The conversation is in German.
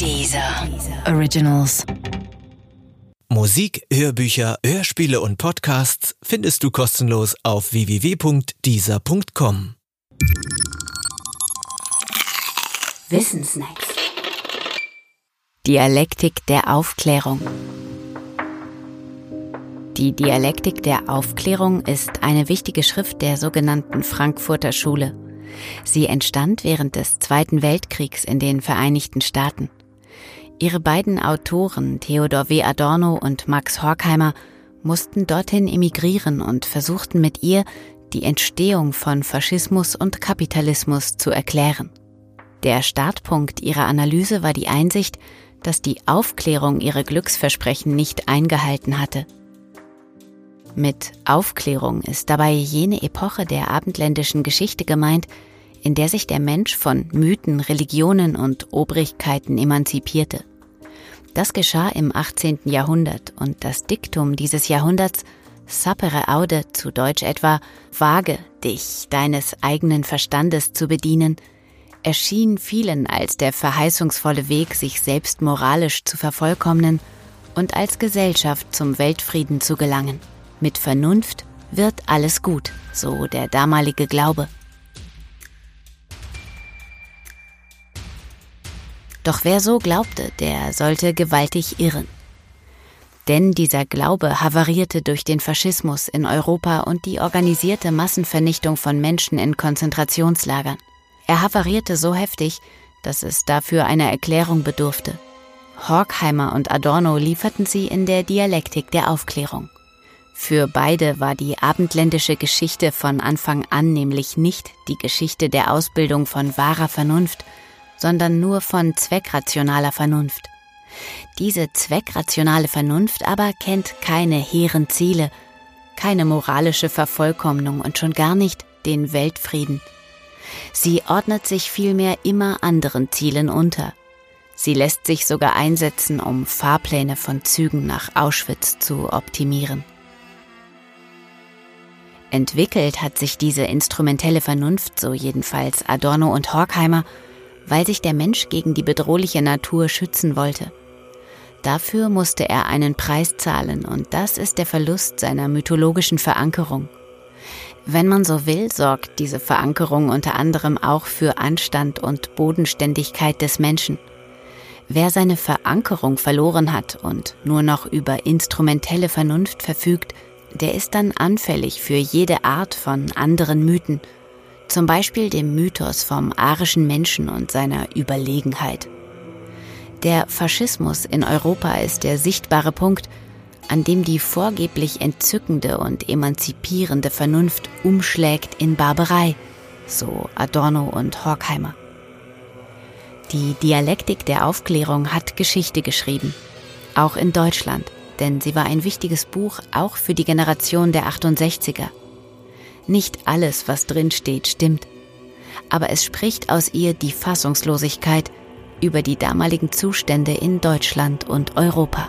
Dieser Originals. Musik, Hörbücher, Hörspiele und Podcasts findest du kostenlos auf www.dieser.com. Wissensnacks. Dialektik der Aufklärung. Die Dialektik der Aufklärung ist eine wichtige Schrift der sogenannten Frankfurter Schule. Sie entstand während des Zweiten Weltkriegs in den Vereinigten Staaten. Ihre beiden Autoren Theodor W. Adorno und Max Horkheimer mussten dorthin emigrieren und versuchten mit ihr, die Entstehung von Faschismus und Kapitalismus zu erklären. Der Startpunkt ihrer Analyse war die Einsicht, dass die Aufklärung ihre Glücksversprechen nicht eingehalten hatte. Mit Aufklärung ist dabei jene Epoche der abendländischen Geschichte gemeint, in der sich der Mensch von Mythen, Religionen und Obrigkeiten emanzipierte. Das geschah im 18. Jahrhundert und das Diktum dieses Jahrhunderts Sapere aude, zu Deutsch etwa, wage dich deines eigenen Verstandes zu bedienen, erschien vielen als der verheißungsvolle Weg, sich selbst moralisch zu vervollkommnen und als Gesellschaft zum Weltfrieden zu gelangen. Mit Vernunft wird alles gut, so der damalige Glaube. Doch wer so glaubte, der sollte gewaltig irren. Denn dieser Glaube havarierte durch den Faschismus in Europa und die organisierte Massenvernichtung von Menschen in Konzentrationslagern. Er havarierte so heftig, dass es dafür einer Erklärung bedurfte. Horkheimer und Adorno lieferten sie in der Dialektik der Aufklärung. Für beide war die abendländische Geschichte von Anfang an nämlich nicht die Geschichte der Ausbildung von wahrer Vernunft, sondern nur von zweckrationaler Vernunft. Diese zweckrationale Vernunft aber kennt keine hehren Ziele, keine moralische Vervollkommnung und schon gar nicht den Weltfrieden. Sie ordnet sich vielmehr immer anderen Zielen unter. Sie lässt sich sogar einsetzen, um Fahrpläne von Zügen nach Auschwitz zu optimieren. Entwickelt hat sich diese instrumentelle Vernunft, so jedenfalls Adorno und Horkheimer, weil sich der Mensch gegen die bedrohliche Natur schützen wollte. Dafür musste er einen Preis zahlen, und das ist der Verlust seiner mythologischen Verankerung. Wenn man so will, sorgt diese Verankerung unter anderem auch für Anstand und Bodenständigkeit des Menschen. Wer seine Verankerung verloren hat und nur noch über instrumentelle Vernunft verfügt, der ist dann anfällig für jede Art von anderen Mythen, zum Beispiel dem Mythos vom arischen Menschen und seiner Überlegenheit. Der Faschismus in Europa ist der sichtbare Punkt, an dem die vorgeblich entzückende und emanzipierende Vernunft umschlägt in Barbarei, so Adorno und Horkheimer. Die Dialektik der Aufklärung hat Geschichte geschrieben, auch in Deutschland – denn sie war ein wichtiges Buch auch für die Generation der 68er. Nicht alles, was drin steht, stimmt, aber es spricht aus ihr die Fassungslosigkeit über die damaligen Zustände in Deutschland und Europa.